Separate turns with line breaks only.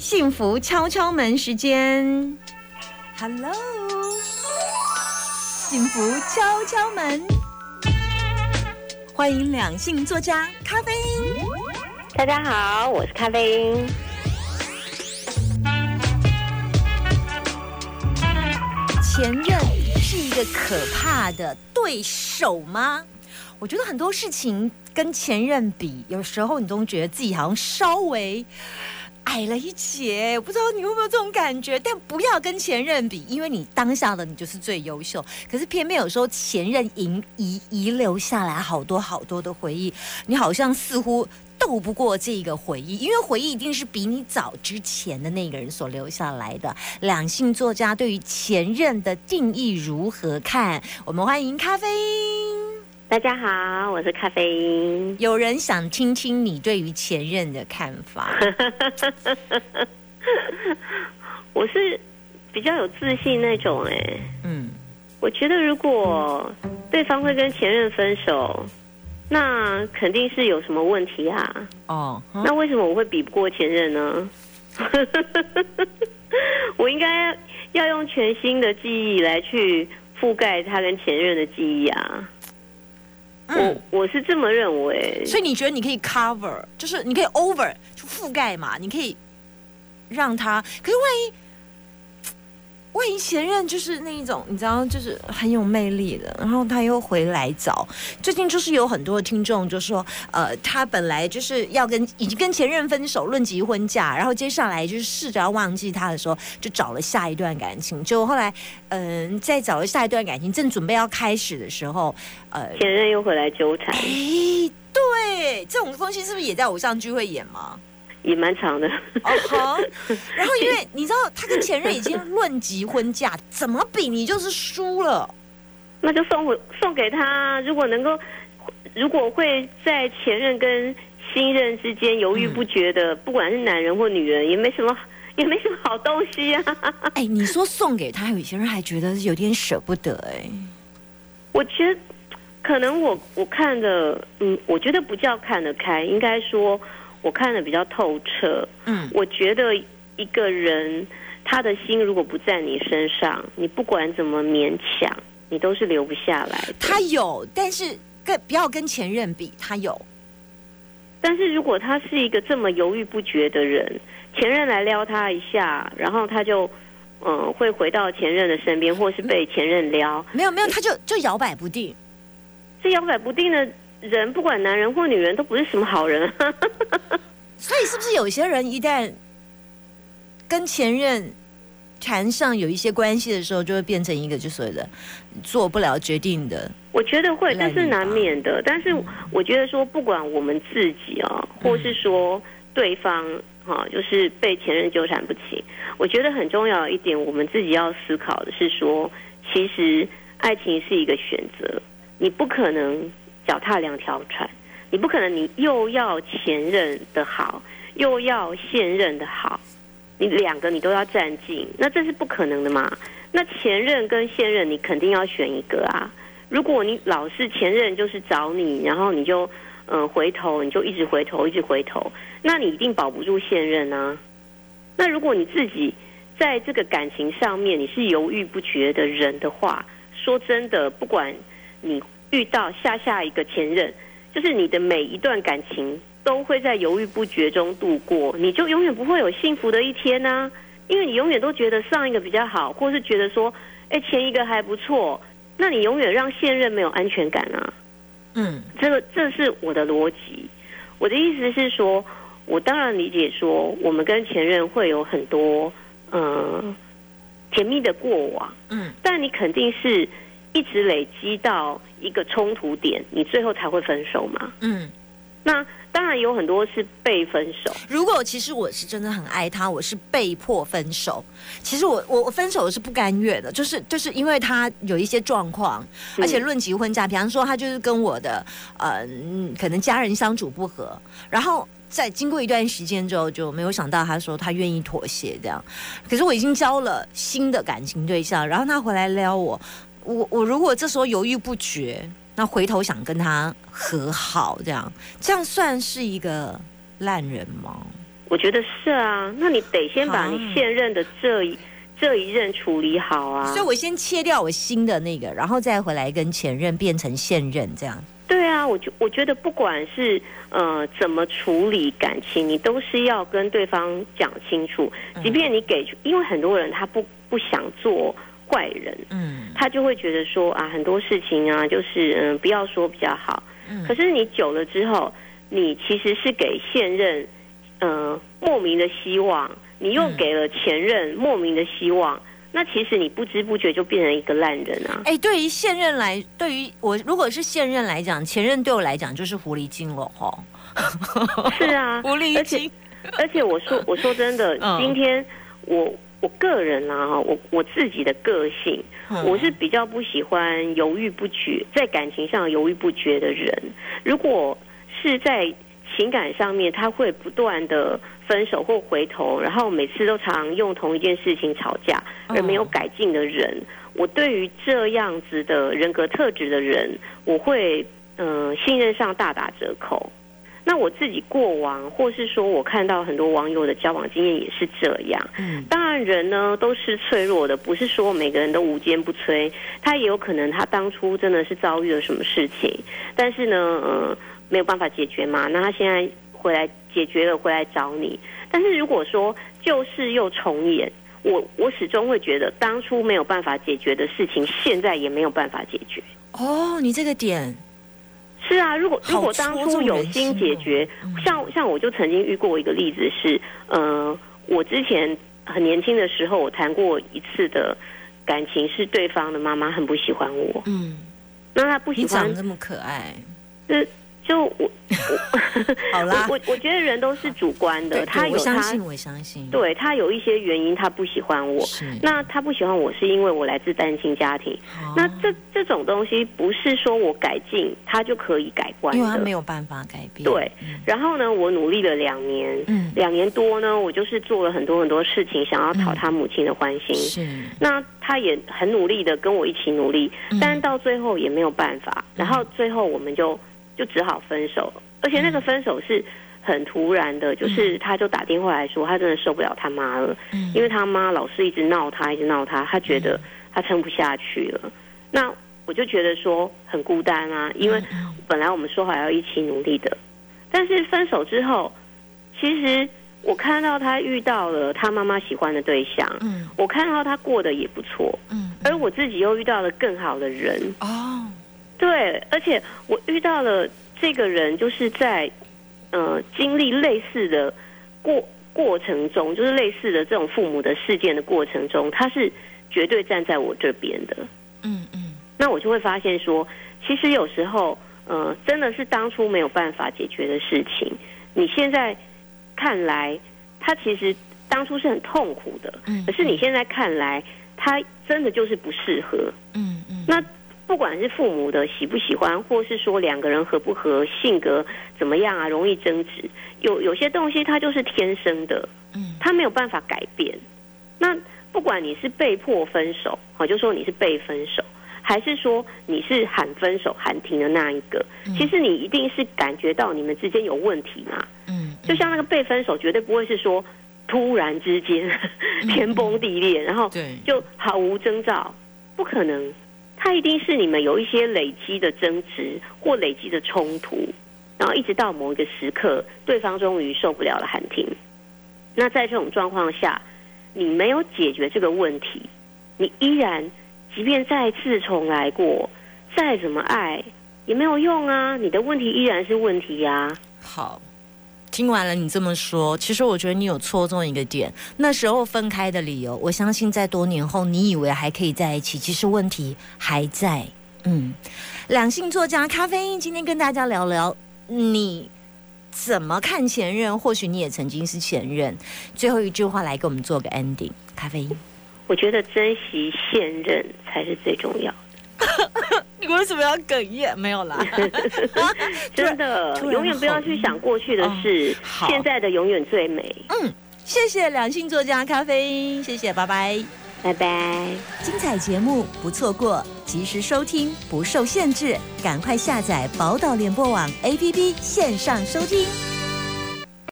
幸福敲敲门时间，Hello，幸福敲敲门，欢迎两性作家咖啡因。
大家好，我是咖啡因。
前任是一个可怕的对手吗？我觉得很多事情跟前任比，有时候你都觉得自己好像稍微。矮了一截，我不知道你会不会有这种感觉？但不要跟前任比，因为你当下的你就是最优秀。可是偏偏有时候前任遗遗遗留下来好多好多的回忆，你好像似乎斗不过这个回忆，因为回忆一定是比你早之前的那个人所留下来的。两性作家对于前任的定义如何看？我们欢迎咖啡。
大家好，我是咖啡因。
有人想听听你对于前任的看法。
我是比较有自信那种哎。嗯。我觉得如果对方会跟前任分手，那肯定是有什么问题啊。哦。那为什么我会比不过前任呢？我应该要用全新的记忆来去覆盖他跟前任的记忆啊。我我是这么认为，
所以你觉得你可以 cover，就是你可以 over 就覆盖嘛，你可以让他，可是万一。万一前任就是那一种，你知道，就是很有魅力的，然后他又回来找。最近就是有很多听众就说，呃，他本来就是要跟已经跟前任分手，论及婚嫁，然后接下来就是试着要忘记他的时候，就找了下一段感情。就后来，嗯，再找了下一段感情，正准备要开始的时候，
呃，前任又回来纠缠。哎，
对，这种东西是不是也在偶像剧会演吗？
也蛮长的，哦
好。然后因为你知道他跟前任已经论及婚嫁，怎么比你就是输了，
那就送回送给他。如果能够，如果会在前任跟新任之间犹豫不决的，不管是男人或女人，也没什么，也没什么好东西啊。
哎，你说送给他，有些人还觉得有点舍不得。哎，
我觉得可能我我看的，嗯，我觉得不叫看得开，应该说。我看的比较透彻，嗯，我觉得一个人他的心如果不在你身上，你不管怎么勉强，你都是留不下来。
他有，但是跟不要跟前任比，他有。
但是如果他是一个这么犹豫不决的人，前任来撩他一下，然后他就嗯会回到前任的身边，或是被前任撩，
没有没有，他就就摇摆不定，
这摇摆不定的。人不管男人或女人都不是什么好人，
所以是不是有些人一旦跟前任谈上有一些关系的时候，就会变成一个就所谓的做不了决定的？
我觉得会，但是难免的。但是我觉得说，不管我们自己啊，或是说对方哈，就是被前任纠缠不清，我觉得很重要一点，我们自己要思考的是说，其实爱情是一个选择，你不可能。脚踏两条船，你不可能，你又要前任的好，又要现任的好，你两个你都要占尽，那这是不可能的嘛？那前任跟现任，你肯定要选一个啊！如果你老是前任就是找你，然后你就嗯回头，你就一直回头，一直回头，那你一定保不住现任啊！那如果你自己在这个感情上面你是犹豫不决的人的话，说真的，不管你。遇到下下一个前任，就是你的每一段感情都会在犹豫不决中度过，你就永远不会有幸福的一天呢。因为你永远都觉得上一个比较好，或是觉得说，哎，前一个还不错，那你永远让现任没有安全感啊。嗯，这个这是我的逻辑。我的意思是说，我当然理解说，我们跟前任会有很多嗯甜蜜的过往，嗯，但你肯定是。一直累积到一个冲突点，你最后才会分手嘛？嗯，那当然有很多是被分手。
如果其实我是真的很爱他，我是被迫分手。其实我我我分手是不甘愿的，就是就是因为他有一些状况，而且论及婚嫁，比方说他就是跟我的呃可能家人相处不和，然后在经过一段时间之后，就没有想到他说他愿意妥协这样。可是我已经交了新的感情对象，然后他回来撩我。我我如果这时候犹豫不决，那回头想跟他和好，这样这样算是一个烂人吗？
我觉得是啊，那你得先把你现任的这一这一任处理好啊。
所以我先切掉我新的那个，然后再回来跟前任变成现任这样。
对啊，我觉我觉得不管是呃怎么处理感情，你都是要跟对方讲清楚。
嗯
即便你给，因为很多人他不不想做坏人，
嗯
他就会觉得说啊，很多事情啊，就是嗯、不要说比较好。
嗯
可是你久了之后，你其实是给现任呃莫名的希望，你又
嗯
给了前任莫名的希望，那其实你不知不觉就变成一个烂人啊。
哎，对于现任来，对于我如果是现任来讲，前任对我来讲就是狐狸精了哦。
是啊，
狐狸
而且
精，
而且我说我说真的，
嗯
今天我我个人啊，哈，我我自己的个性，
嗯
我是比较不喜欢犹豫不决，在感情上犹豫不决的人。如果是在情感上面，他会不断的分手或回头，然后每次都常用同一件事情吵架，而没有改进的人，我对于这样子的人格特质的人，我会嗯、呃信任上大打折扣。那我自己过往，或是说我看到很多网友的交往经验也是这样。
嗯
当然，人呢都是脆弱的，不是说每个人都无坚不摧。他也有可能他当初真的是遭遇了什么事情，但是呢，呃，没有办法解决嘛。那他现在回来解决了，回来找你。但是如果说旧事又重演，我我始终会觉得当初没有办法解决的事情，现在也没有办法解决。
哦，你这个点，
是啊，如果如果当初有心解决，像像我就曾经遇过一个例子是，呃，我之前很年轻的时候，我谈过一次的感情，是对方的妈妈很不喜欢我，
嗯，
那他不喜欢
你长，这么可爱，
就就我
好啦，
我我我觉得人都是主观的，他有他
相信，我相信，，
对他有一些原因他不喜欢我，
是，
那他不喜欢我是因为我来自单亲家庭，那
哦
这这种东西不是说我改进他就可以改观的。
因为他没，有办法改变，
对，然后呢，我努力了两年，
嗯，
两年多呢，我就是做了很多很多事情，想要讨他母亲的欢心。
是，
那他也很努力的跟我一起努力，
嗯。
但到最后也没有办法，然后最后我们就就只好分手，而且那个分手是很突然的，就是他就打电话来说，他真的受不了他妈了，
嗯。
因为他妈老是一直闹他，一直闹他，他觉得他撑不下去了。那我就觉得说很孤单啊，因为
嗯。
本来我们说好要一起努力的，但是分手之后，其实我看到他遇到了他妈妈喜欢的对象，
嗯。
我看到他过得也不错，
嗯，
而我自己又遇到了更好的人，
哦，
对，而且我遇到了这个人，就是在呃经历类似的过过程中，就是类似的这种父母的事件的过程中，他是绝对站在我这边的。
嗯嗯
那我就会发现说，其实有时候，呃，真的是当初没有办法解决的事情，你现在看来，他其实当初是很痛苦的，
嗯，
可是你现在看来，他真的就是不适合。
嗯嗯，
那不管是父母的喜不喜欢，或是说两个人合不合、性格怎么样啊，容易争执，有有些东西它就是天生的，
嗯
他没有办法改变。那不管你是被迫分手，好，就说你是被分手，还是说你是喊分手喊停的那一个，
嗯
其实你一定是感觉到你们之间有问题嘛。
嗯，
就像那个被分手，绝对不会是说突然之间 天崩地裂，然后
对，
就毫无征兆，不可能。它一定是你们有一些累积的争执或累积的冲突，然后一直到某一个时刻，对方终于受不了了，喊停。那在这种状况下，你没有解决这个问题，你依然，即便再次重来过，再怎么爱也没有用啊！你的问题依然是问题呀、
好。听完了你这么说，其实我觉得你有戳中一个点。那时候分开的理由，我相信在多年后，你以为还可以在一起，其实问题还在。嗯，两性作家咖啡因今天跟大家聊聊你怎么看前任，或许你也曾经是前任。最后一句话来给我们做个 ending，咖啡因。
我觉得珍惜现任才是最重要。
你 为什么要哽咽？没有啦，
真的永远不要去想过去的事，
好
现在的永远最美。
嗯谢谢两性作家咖啡因，谢谢，拜拜。
拜拜。
精彩节目不错过，及时收听不受限制，赶快下载宝岛联播网 APP 线上收听。